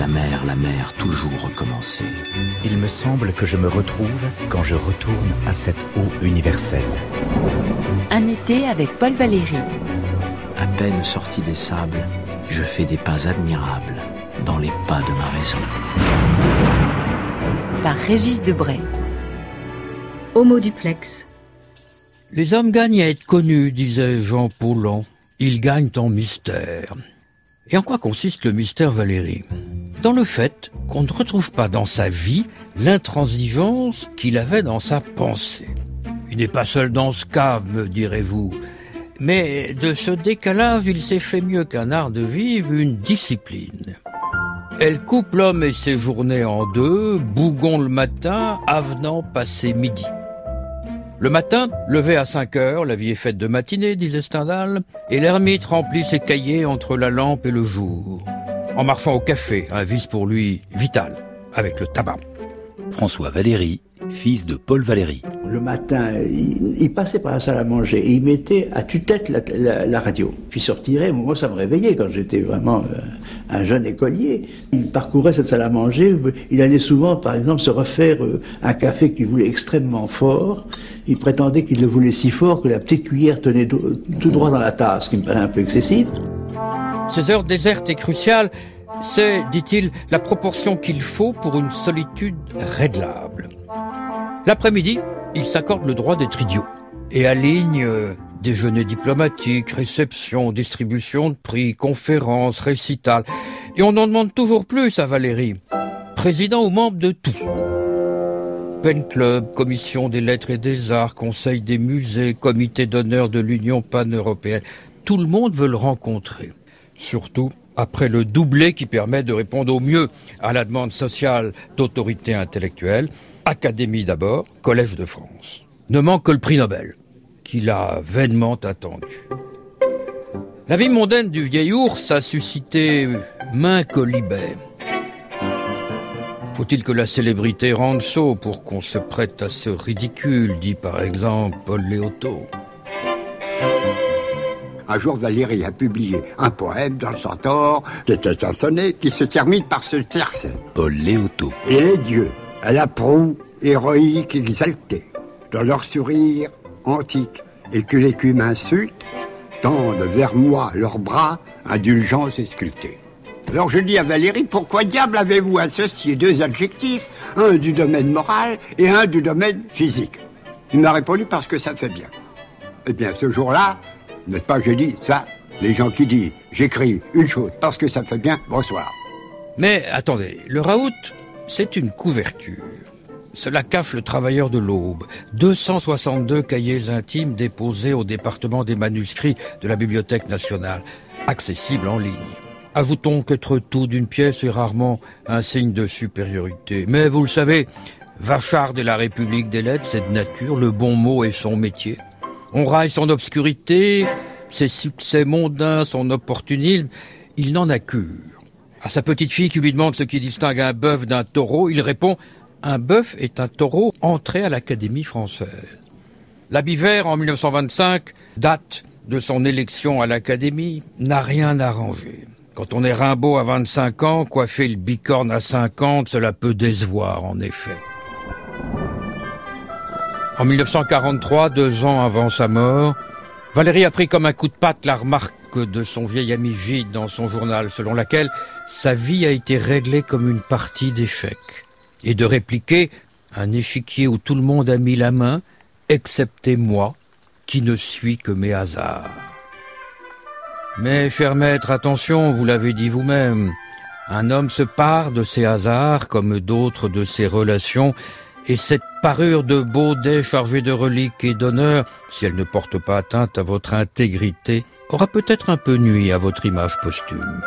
La mer, la mer, toujours recommencer. Il me semble que je me retrouve quand je retourne à cette eau universelle. Un été avec Paul Valéry. À peine sorti des sables, je fais des pas admirables dans les pas de ma raison. Par Régis Debray. Homo duplex. Les hommes gagnent à être connus, disait Jean Paulhan. Ils gagnent en mystère. Et en quoi consiste le mystère Valérie? Dans le fait qu'on ne retrouve pas dans sa vie l'intransigeance qu'il avait dans sa pensée. Il n'est pas seul dans ce cas, me direz-vous. Mais de ce décalage, il s'est fait mieux qu'un art de vivre une discipline. Elle coupe l'homme et ses journées en deux, bougon le matin, avenant passé midi. Le matin, levé à 5 heures, la vie est faite de matinée, disait Stendhal, et l'ermite remplit ses cahiers entre la lampe et le jour. En marchant au café, un vice pour lui vital, avec le tabac. François Valéry, fils de Paul Valéry. Le matin, il, passait par la salle à manger et il mettait à tue-tête la, radio. Puis sortirait, moi ça me réveillait quand j'étais vraiment euh, un jeune écolier. Il parcourait cette salle à manger, il allait souvent par exemple se refaire euh, un café qu'il voulait extrêmement fort. Il prétendait qu'il le voulait si fort que la petite cuillère tenait tout droit dans la tasse, ce qui me paraît un peu excessif. Ces heures désertes et cruciales, c'est, dit-il, la proportion qu'il faut pour une solitude réglable. L'après-midi, il s'accorde le droit d'être idiot et aligne euh, déjeuner diplomatique, réception, distribution de prix, conférences, récitals. Et on en demande toujours plus à Valérie, président ou membre de tout. Pen Club, Commission des lettres et des arts, Conseil des musées, Comité d'honneur de l'Union pan-européenne. Tout le monde veut le rencontrer. Surtout après le doublé qui permet de répondre au mieux à la demande sociale d'autorité intellectuelle, Académie d'abord, Collège de France. Ne manque que le prix Nobel, qu'il a vainement attendu. La vie mondaine du vieil ours a suscité main colibet. Faut-il que la célébrité rende saut pour qu'on se prête à ce ridicule, dit par exemple Paul Léoto. Un jour, Valérie a publié un poème dans le Centaure, qui était un sonnet, qui se termine par ce tiercé. Paul Léoto. Et les dieux, à la proue héroïque exaltés, dans leur sourire antique, et que l'écume insulte, tendent vers moi leurs bras, indulgence sculptée. Alors je dis à Valérie, pourquoi diable avez-vous associé deux adjectifs, un du domaine moral et un du domaine physique? Il m'a répondu parce que ça fait bien. Eh bien, ce jour-là, n'est-ce pas, j'ai dit ça, les gens qui disent, j'écris une chose parce que ça fait bien, bonsoir. Mais attendez, le raout, c'est une couverture. Cela cache le travailleur de l'aube. 262 cahiers intimes déposés au département des manuscrits de la Bibliothèque nationale, accessibles en ligne. Ajoutons qu'être tout d'une pièce est rarement un signe de supériorité. Mais vous le savez, Vachard de la République des lettres, c'est de nature, le bon mot est son métier. On raille son obscurité, ses succès mondains, son opportunisme, il n'en a cure. À sa petite fille qui lui demande ce qui distingue un bœuf d'un taureau, il répond un bœuf est un taureau entré à l'Académie française. La Vert, en 1925, date de son élection à l'Académie, n'a rien arrangé. Quand on est Rimbaud à 25 ans, coiffer le bicorne à 50, cela peut décevoir en effet. En 1943, deux ans avant sa mort, Valérie a pris comme un coup de patte la remarque de son vieil ami Gide dans son journal, selon laquelle sa vie a été réglée comme une partie d'échecs, et de répliquer un échiquier où tout le monde a mis la main, excepté moi, qui ne suis que mes hasards. Mais, cher maître, attention, vous l'avez dit vous-même, un homme se part de ses hasards comme d'autres de ses relations, et cette parure de baudet chargée de reliques et d'honneur, si elle ne porte pas atteinte à votre intégrité, aura peut-être un peu nuit à votre image posthume.